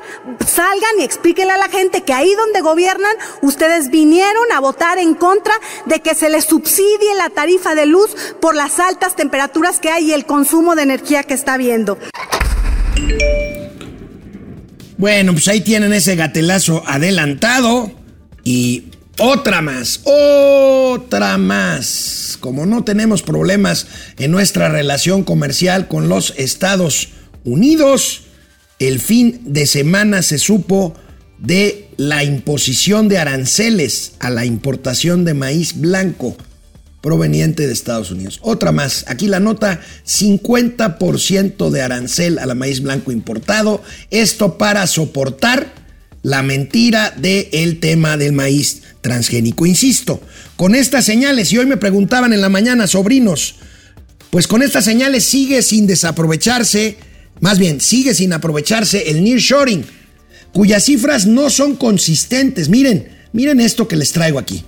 salgan y explíquenle a la gente que ahí donde gobiernan, ustedes vinieron a votar en contra de que se les subsidie la tarifa de luz por las altas temperaturas que hay y el consumo de energía que está habiendo. Bueno, pues ahí tienen ese gatelazo adelantado y otra más, otra más. Como no tenemos problemas en nuestra relación comercial con los Estados Unidos, el fin de semana se supo de la imposición de aranceles a la importación de maíz blanco proveniente de Estados Unidos. Otra más, aquí la nota, 50% de arancel a la maíz blanco importado, esto para soportar la mentira del tema del maíz transgénico. Insisto, con estas señales, y hoy me preguntaban en la mañana, sobrinos, pues con estas señales sigue sin desaprovecharse, más bien, sigue sin aprovecharse el nearshoring, cuyas cifras no son consistentes. Miren, miren esto que les traigo aquí.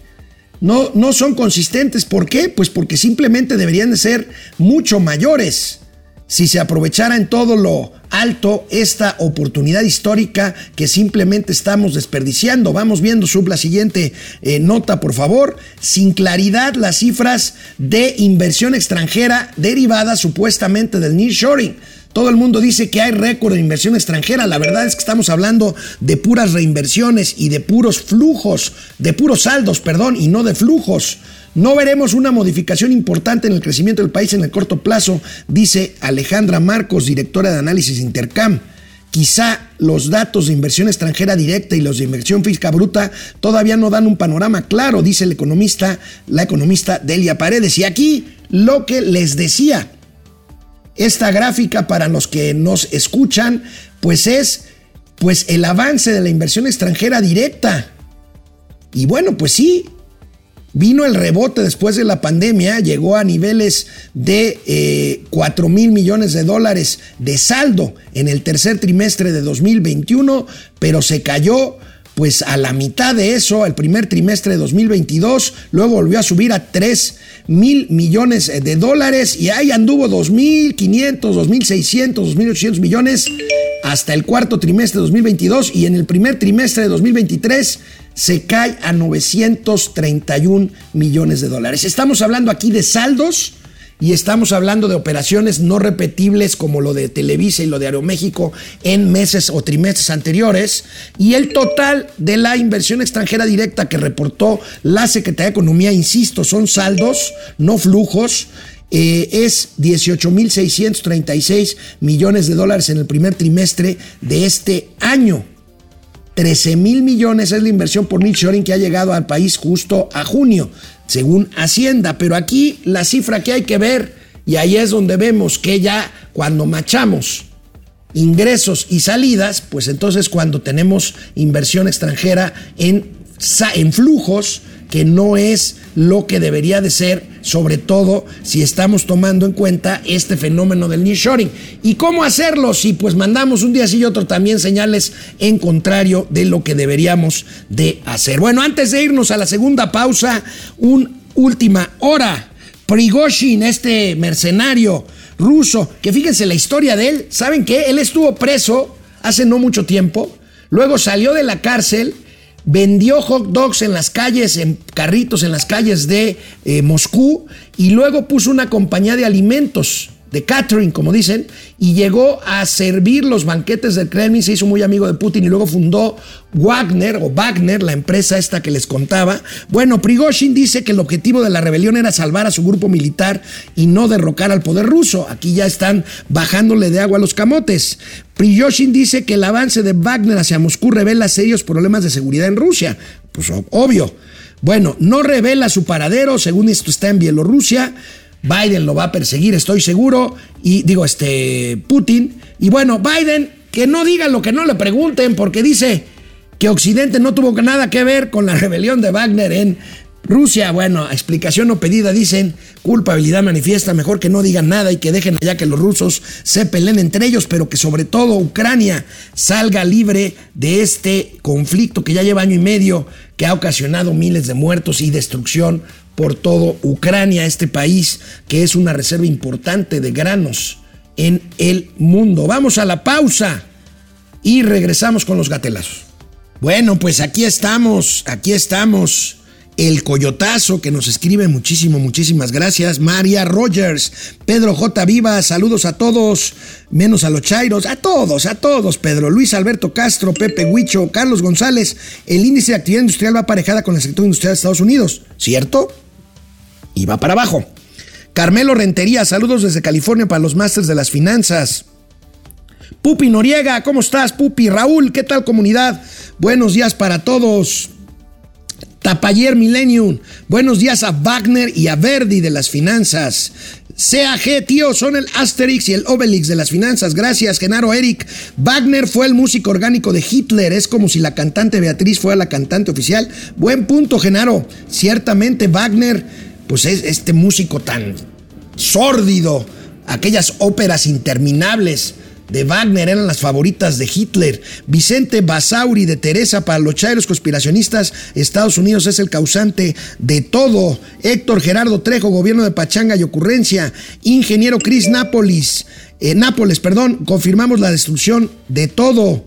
No, no son consistentes. ¿Por qué? Pues porque simplemente deberían de ser mucho mayores si se aprovechara en todo lo alto esta oportunidad histórica que simplemente estamos desperdiciando. Vamos viendo sub la siguiente eh, nota, por favor. Sin claridad las cifras de inversión extranjera derivadas supuestamente del nearshoring. Todo el mundo dice que hay récord de inversión extranjera. La verdad es que estamos hablando de puras reinversiones y de puros flujos, de puros saldos, perdón, y no de flujos. No veremos una modificación importante en el crecimiento del país en el corto plazo, dice Alejandra Marcos, directora de análisis Intercam. Quizá los datos de inversión extranjera directa y los de inversión física bruta todavía no dan un panorama claro, dice el economista, la economista Delia Paredes. Y aquí lo que les decía, esta gráfica para los que nos escuchan, pues es pues el avance de la inversión extranjera directa. Y bueno, pues sí, vino el rebote después de la pandemia, llegó a niveles de 4 eh, mil millones de dólares de saldo en el tercer trimestre de 2021, pero se cayó pues a la mitad de eso, al primer trimestre de 2022, luego volvió a subir a 3 mil millones de dólares y ahí anduvo 2.500, 2.600, 2.800 millones hasta el cuarto trimestre de 2022 y en el primer trimestre de 2023 se cae a 931 millones de dólares. Estamos hablando aquí de saldos y estamos hablando de operaciones no repetibles como lo de Televisa y lo de Aeroméxico en meses o trimestres anteriores. Y el total de la inversión extranjera directa que reportó la Secretaría de Economía, insisto, son saldos, no flujos. Eh, es 18.636 millones de dólares en el primer trimestre de este año. 13 mil millones es la inversión por nearshoring que ha llegado al país justo a junio según Hacienda. Pero aquí la cifra que hay que ver, y ahí es donde vemos que ya cuando machamos ingresos y salidas, pues entonces cuando tenemos inversión extranjera en, en flujos, que no es lo que debería de ser, sobre todo si estamos tomando en cuenta este fenómeno del nearshoring. ¿Y cómo hacerlo? Si pues mandamos un día sí y otro también señales en contrario de lo que deberíamos de hacer. Bueno, antes de irnos a la segunda pausa, un última hora. Prigozhin, este mercenario ruso, que fíjense la historia de él, ¿saben qué? Él estuvo preso hace no mucho tiempo, luego salió de la cárcel vendió hot dogs en las calles, en carritos en las calles de eh, Moscú y luego puso una compañía de alimentos de catering, como dicen, y llegó a servir los banquetes del Kremlin, se hizo muy amigo de Putin y luego fundó Wagner o Wagner, la empresa esta que les contaba. Bueno, Prigozhin dice que el objetivo de la rebelión era salvar a su grupo militar y no derrocar al poder ruso. Aquí ya están bajándole de agua a los camotes. Prigozhin dice que el avance de Wagner hacia Moscú revela serios problemas de seguridad en Rusia. Pues obvio. Bueno, no revela su paradero, según esto está en Bielorrusia. Biden lo va a perseguir, estoy seguro. Y digo, este, Putin. Y bueno, Biden, que no diga lo que no le pregunten, porque dice que Occidente no tuvo nada que ver con la rebelión de Wagner en Rusia. Bueno, explicación no pedida, dicen, culpabilidad manifiesta, mejor que no digan nada y que dejen allá que los rusos se peleen entre ellos, pero que sobre todo Ucrania salga libre de este conflicto que ya lleva año y medio, que ha ocasionado miles de muertos y destrucción por todo Ucrania, este país que es una reserva importante de granos en el mundo. Vamos a la pausa y regresamos con los gatelazos. Bueno, pues aquí estamos, aquí estamos. El Coyotazo que nos escribe muchísimo, muchísimas gracias. María Rogers, Pedro J. Viva, saludos a todos, menos a los Chairos, a todos, a todos, Pedro. Luis Alberto Castro, Pepe Huicho, Carlos González. El índice de actividad industrial va aparejada con el sector industrial de Estados Unidos, ¿cierto? Y va para abajo. Carmelo Rentería, saludos desde California para los Masters de las Finanzas. Pupi Noriega, ¿cómo estás, Pupi? Raúl, ¿qué tal comunidad? Buenos días para todos. Tapayer Millennium. Buenos días a Wagner y a Verdi de las finanzas. CAG, tío, son el Asterix y el Obelix de las finanzas. Gracias, Genaro Eric. Wagner fue el músico orgánico de Hitler. Es como si la cantante Beatriz fuera la cantante oficial. Buen punto, Genaro. Ciertamente, Wagner, pues es este músico tan sórdido. Aquellas óperas interminables de Wagner eran las favoritas de Hitler. Vicente Basauri de Teresa para los chairos conspiracionistas. Estados Unidos es el causante de todo. Héctor Gerardo Trejo, gobierno de Pachanga y ocurrencia. Ingeniero Chris Nápoles, eh, Nápoles, perdón, confirmamos la destrucción de todo.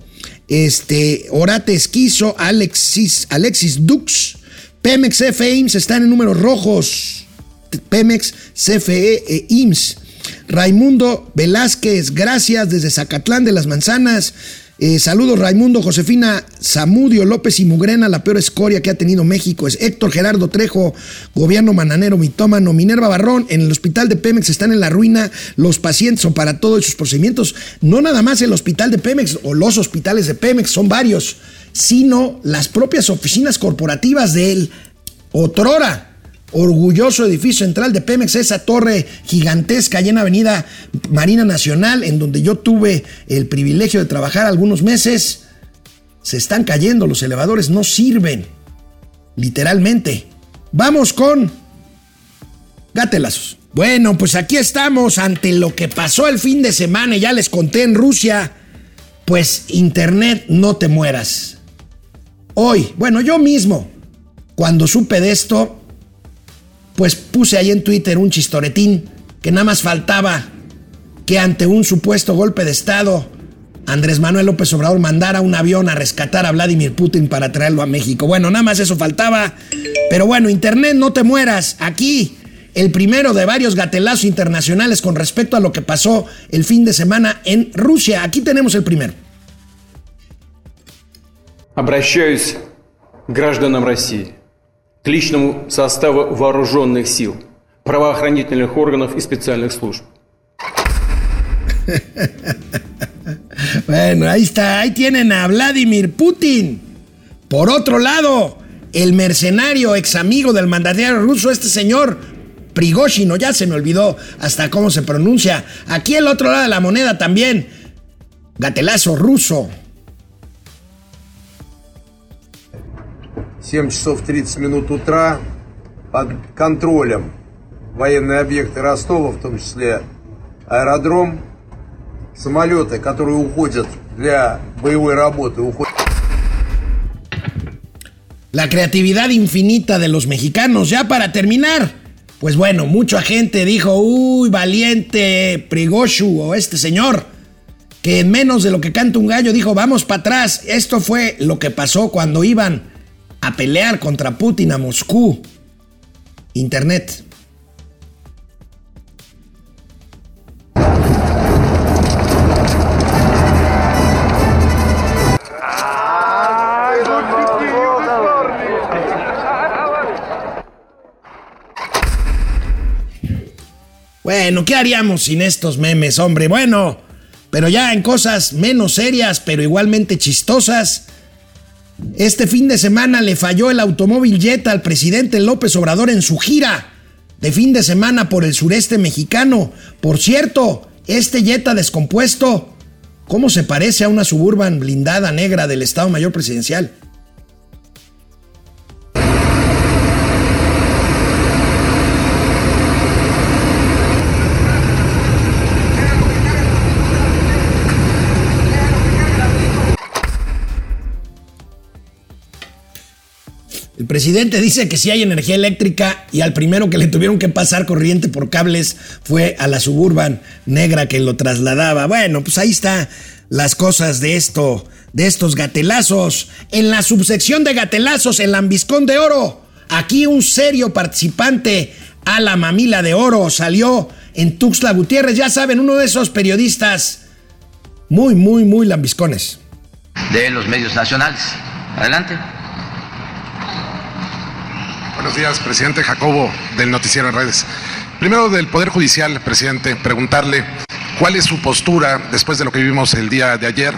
Este, Orate Esquizo, Alexis, Alexis Dux. Pemex, CFE, IMSS están en números rojos. Pemex, CFE e IMSS. Raimundo Velázquez, gracias desde Zacatlán de las Manzanas. Eh, saludos Raimundo, Josefina Zamudio, López y Mugrena, la peor escoria que ha tenido México es Héctor Gerardo Trejo, gobierno mananero, mitómano, Minerva Barrón, en el hospital de Pemex están en la ruina, los pacientes son para todos sus procedimientos, no nada más el hospital de Pemex o los hospitales de Pemex, son varios, sino las propias oficinas corporativas de él, otrora orgulloso edificio central de Pemex, esa torre gigantesca allá en Avenida Marina Nacional, en donde yo tuve el privilegio de trabajar algunos meses, se están cayendo, los elevadores no sirven, literalmente. Vamos con gatelazos. Bueno, pues aquí estamos ante lo que pasó el fin de semana y ya les conté en Rusia. Pues Internet, no te mueras. Hoy, bueno, yo mismo, cuando supe de esto, pues puse ahí en Twitter un chistoretín que nada más faltaba que ante un supuesto golpe de Estado, Andrés Manuel López Obrador mandara un avión a rescatar a Vladimir Putin para traerlo a México. Bueno, nada más eso faltaba. Pero bueno, Internet, no te mueras. Aquí, el primero de varios gatelazos internacionales con respecto a lo que pasó el fin de semana en Rusia. Aquí tenemos el primero. Обращаюсь к гражданам России. к личному составу вооруженных сил, правоохранительных органов и специальных служб. Bueno, ahí está, ahí tienen a Vladimir Putin. Por otro lado, el mercenario ex amigo del mandatario ruso, este señor Prigozhin, ya se me olvidó hasta cómo se pronuncia. Aquí el otro lado de la moneda también, gatelazo ruso. 7 часов 30 минут утра под контролем военные объекты Ростова, в том числе аэродром, самолеты, которые уходят для боевой работы, уходят. La creatividad infinita de los mexicanos, ya para terminar. Pues bueno, mucha gente dijo, uy, valiente Prigoshu o este señor, que en menos de lo que canta un gallo dijo, vamos para atrás. Esto fue lo que pasó cuando iban a pelear contra Putin a Moscú. Internet. Bueno, ¿qué haríamos sin estos memes, hombre? Bueno, pero ya en cosas menos serias, pero igualmente chistosas. Este fin de semana le falló el automóvil Jetta al presidente López Obrador en su gira de fin de semana por el sureste mexicano. Por cierto, este Jetta descompuesto, ¿cómo se parece a una suburban blindada negra del Estado Mayor Presidencial? Presidente dice que sí hay energía eléctrica y al primero que le tuvieron que pasar corriente por cables fue a la suburban negra que lo trasladaba. Bueno, pues ahí está las cosas de esto, de estos gatelazos. En la subsección de gatelazos, el lambiscón de oro. Aquí un serio participante a la mamila de oro salió en Tuxtla Gutiérrez. Ya saben, uno de esos periodistas muy, muy, muy lambiscones. De los medios nacionales. Adelante. Buenos días, presidente Jacobo del Noticiero en Redes. Primero del Poder Judicial, presidente, preguntarle cuál es su postura después de lo que vivimos el día de ayer.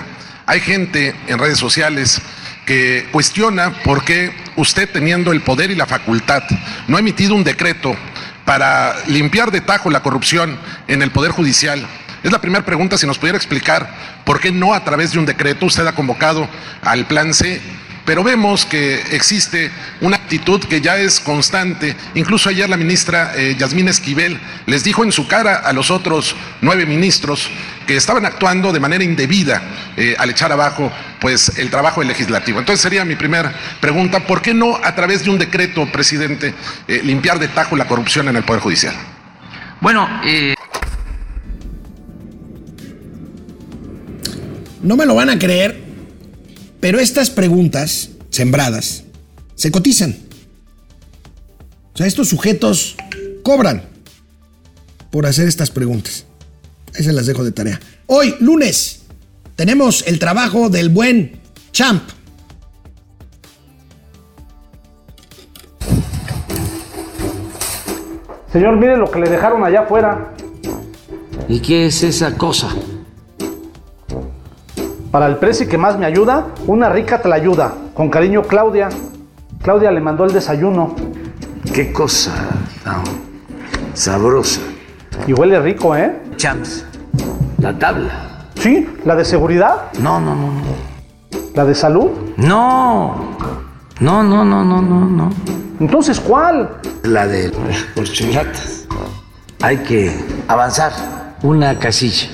Hay gente en redes sociales que cuestiona por qué usted teniendo el poder y la facultad no ha emitido un decreto para limpiar de tajo la corrupción en el Poder Judicial? Es la primera pregunta, si nos pudiera explicar por qué no a través de un decreto usted ha convocado al Plan C pero vemos que existe una actitud que ya es constante. Incluso ayer la ministra eh, Yasmín Esquivel les dijo en su cara a los otros nueve ministros que estaban actuando de manera indebida eh, al echar abajo pues el trabajo legislativo. Entonces sería mi primera pregunta, ¿por qué no a través de un decreto, presidente, eh, limpiar de tajo la corrupción en el Poder Judicial? Bueno, no me lo van a creer, pero estas preguntas sembradas se cotizan. O sea, estos sujetos cobran por hacer estas preguntas. Ahí se las dejo de tarea. Hoy, lunes, tenemos el trabajo del buen Champ. Señor, mire lo que le dejaron allá afuera. ¿Y qué es esa cosa? Para el precio que más me ayuda, una rica te la ayuda. Con cariño, Claudia. Claudia le mandó el desayuno. Qué cosa tan sabrosa. Y huele rico, ¿eh? Champs. La tabla. Sí, la de seguridad. No, no, no, no. ¿La de salud? No. No, no, no, no, no, no. Entonces, ¿cuál? La de los chulatas. Hay que avanzar una casilla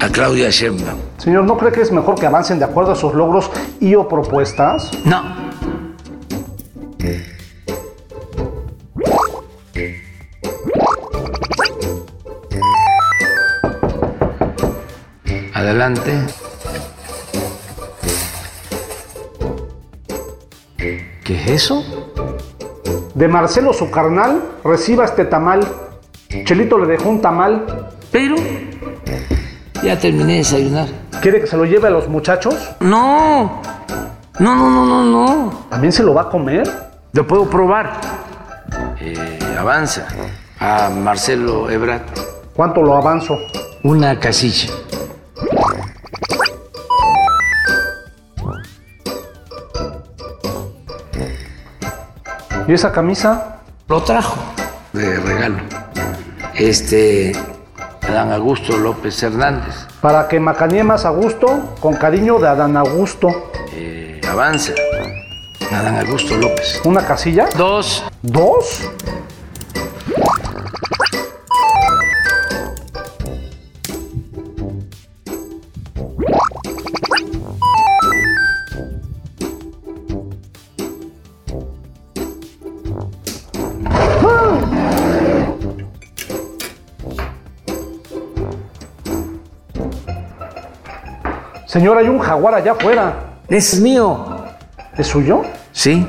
a Claudia Sheinbaum. Señor, ¿no cree que es mejor que avancen de acuerdo a sus logros y o propuestas? No. Adelante. ¿Qué es eso? De Marcelo su carnal, reciba este tamal. Chelito le dejó un tamal. Pero ya terminé de desayunar. ¿Quiere que se lo lleve a los muchachos? No. No, no, no, no, no. ¿También se lo va a comer? Lo puedo probar. Eh, avanza a Marcelo Ebrard. ¿Cuánto lo avanzo? Una casilla. ¿Y esa camisa? Lo trajo de regalo. Este, Adán Augusto López Hernández. Para que macanee más a gusto, con cariño de Adán Augusto. Eh, avanza. Adán Augusto López. ¿Una casilla? Dos. ¿Dos? Señor, hay un jaguar allá afuera. Es mío. ¿Es suyo? Sí.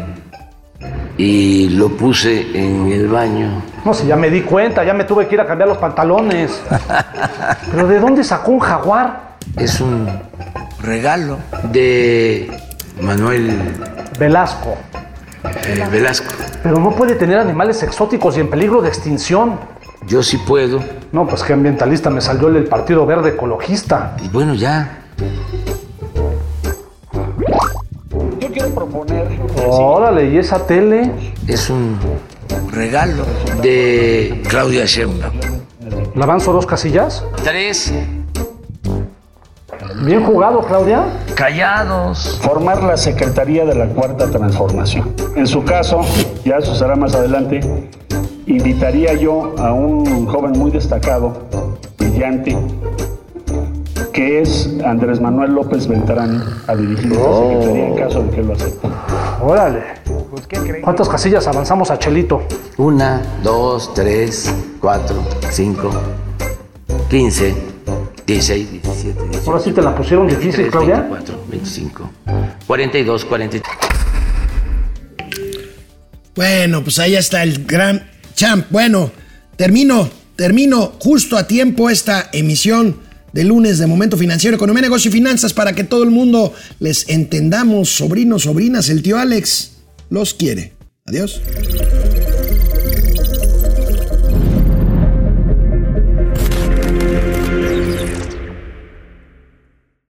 Y lo puse en el baño. No, si ya me di cuenta, ya me tuve que ir a cambiar los pantalones. ¿Pero de dónde sacó un jaguar? Es un regalo de Manuel Velasco. eh, Velasco. Pero no puede tener animales exóticos y en peligro de extinción. Yo sí puedo. No, pues qué ambientalista me salió el Partido Verde Ecologista. Y bueno, ya. Órale, ¿y esa tele? Es un regalo de Claudia Sheinbaum. ¿La avanzo dos casillas? Tres. Bien jugado, Claudia. Callados. Formar la Secretaría de la Cuarta Transformación. En su caso, ya eso será más adelante, invitaría yo a un joven muy destacado, brillante, que es Andrés Manuel López Beltrán, a dirigir esta Secretaría en caso de que lo acepte. Órale. ¿Cuántas casillas avanzamos a Chelito? Una, dos, tres, cuatro, cinco, quince, dieciséis, diecisiete, dieciocho. Ahora sí te la pusieron difícil, 23, Claudia. 24, 25, 42, 43. Bueno, pues ahí está el gran champ. Bueno, termino, termino justo a tiempo esta emisión de lunes de Momento Financiero, Economía, Negocio y Finanzas para que todo el mundo les entendamos. Sobrinos, sobrinas, el tío Alex los quiere. Adiós.